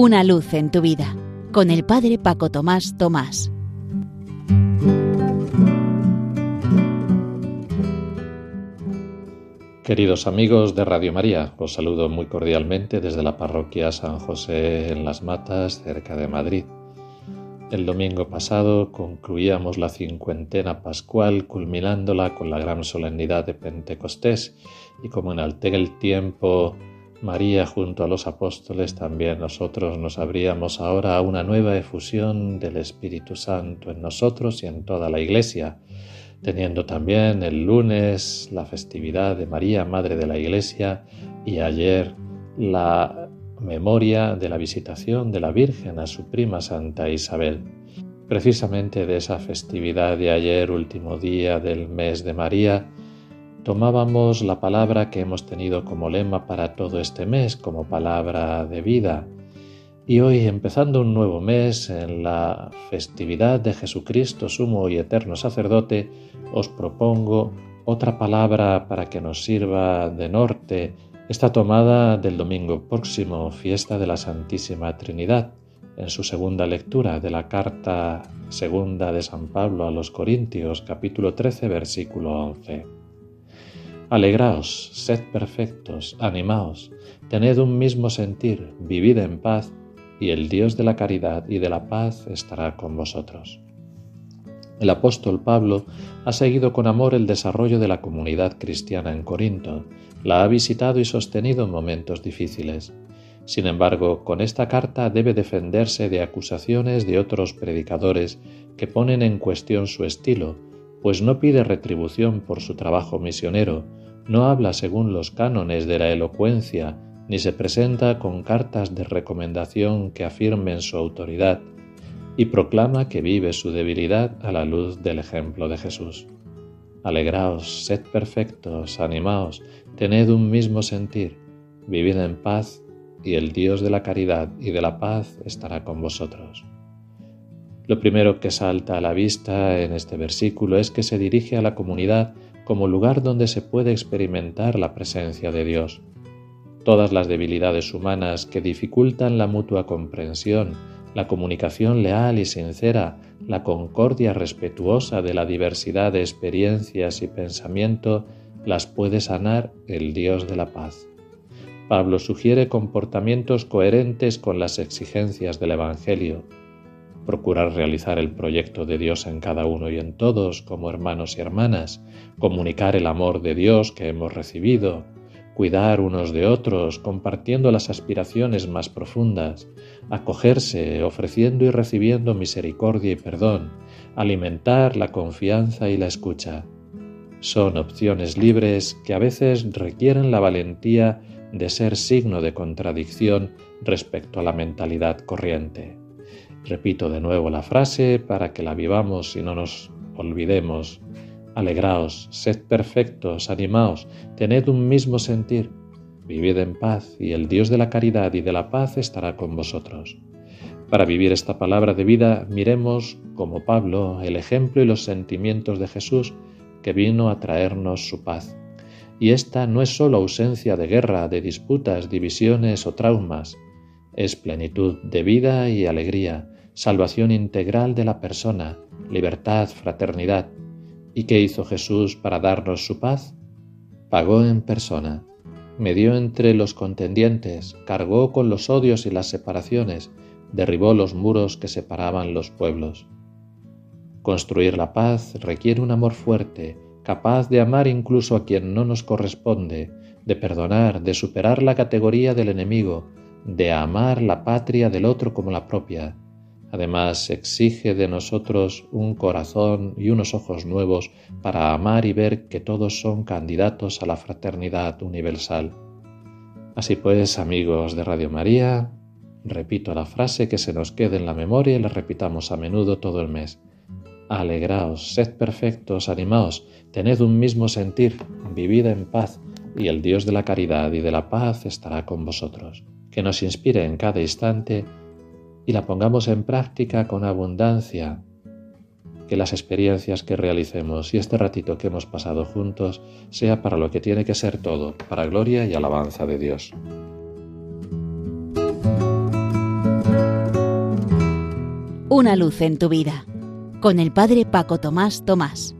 Una luz en tu vida con el Padre Paco Tomás Tomás. Queridos amigos de Radio María, os saludo muy cordialmente desde la parroquia San José en Las Matas, cerca de Madrid. El domingo pasado concluíamos la cincuentena pascual culminándola con la gran solemnidad de Pentecostés y como en el tiempo María junto a los apóstoles, también nosotros nos abríamos ahora a una nueva efusión del Espíritu Santo en nosotros y en toda la Iglesia, teniendo también el lunes la festividad de María, Madre de la Iglesia, y ayer la memoria de la visitación de la Virgen a su prima Santa Isabel. Precisamente de esa festividad de ayer, último día del mes de María, tomábamos la palabra que hemos tenido como lema para todo este mes, como palabra de vida. Y hoy, empezando un nuevo mes en la festividad de Jesucristo, sumo y eterno sacerdote, os propongo otra palabra para que nos sirva de norte Está tomada del domingo próximo, fiesta de la Santísima Trinidad, en su segunda lectura de la carta segunda de San Pablo a los Corintios, capítulo 13, versículo 11. Alegraos, sed perfectos, animaos, tened un mismo sentir, vivid en paz, y el Dios de la caridad y de la paz estará con vosotros. El apóstol Pablo ha seguido con amor el desarrollo de la comunidad cristiana en Corinto, la ha visitado y sostenido en momentos difíciles. Sin embargo, con esta carta debe defenderse de acusaciones de otros predicadores que ponen en cuestión su estilo, pues no pide retribución por su trabajo misionero, no habla según los cánones de la elocuencia, ni se presenta con cartas de recomendación que afirmen su autoridad, y proclama que vive su debilidad a la luz del ejemplo de Jesús. Alegraos, sed perfectos, animaos, tened un mismo sentir, vivid en paz, y el Dios de la caridad y de la paz estará con vosotros. Lo primero que salta a la vista en este versículo es que se dirige a la comunidad como lugar donde se puede experimentar la presencia de Dios. Todas las debilidades humanas que dificultan la mutua comprensión, la comunicación leal y sincera, la concordia respetuosa de la diversidad de experiencias y pensamiento las puede sanar el Dios de la paz. Pablo sugiere comportamientos coherentes con las exigencias del Evangelio, procurar realizar el proyecto de Dios en cada uno y en todos como hermanos y hermanas, comunicar el amor de Dios que hemos recibido, cuidar unos de otros, compartiendo las aspiraciones más profundas, acogerse, ofreciendo y recibiendo misericordia y perdón, alimentar la confianza y la escucha. Son opciones libres que a veces requieren la valentía de ser signo de contradicción respecto a la mentalidad corriente. Repito de nuevo la frase para que la vivamos y no nos olvidemos. Alegraos, sed perfectos, animaos, tened un mismo sentir, vivid en paz y el Dios de la caridad y de la paz estará con vosotros. Para vivir esta palabra de vida, miremos, como Pablo, el ejemplo y los sentimientos de Jesús que vino a traernos su paz. Y esta no es sólo ausencia de guerra, de disputas, divisiones o traumas, es plenitud de vida y alegría, salvación integral de la persona, libertad, fraternidad, ¿Y qué hizo Jesús para darnos su paz? Pagó en persona, medió entre los contendientes, cargó con los odios y las separaciones, derribó los muros que separaban los pueblos. Construir la paz requiere un amor fuerte, capaz de amar incluso a quien no nos corresponde, de perdonar, de superar la categoría del enemigo, de amar la patria del otro como la propia, Además, exige de nosotros un corazón y unos ojos nuevos para amar y ver que todos son candidatos a la fraternidad universal. Así pues, amigos de Radio María, repito la frase que se nos quede en la memoria y la repitamos a menudo todo el mes. Alegraos, sed perfectos, animaos, tened un mismo sentir, vivid en paz, y el Dios de la caridad y de la paz estará con vosotros. Que nos inspire en cada instante y la pongamos en práctica con abundancia, que las experiencias que realicemos y este ratito que hemos pasado juntos sea para lo que tiene que ser todo, para gloria y alabanza de Dios. una luz en tu vida. Con el Padre Paco Tomás Tomás.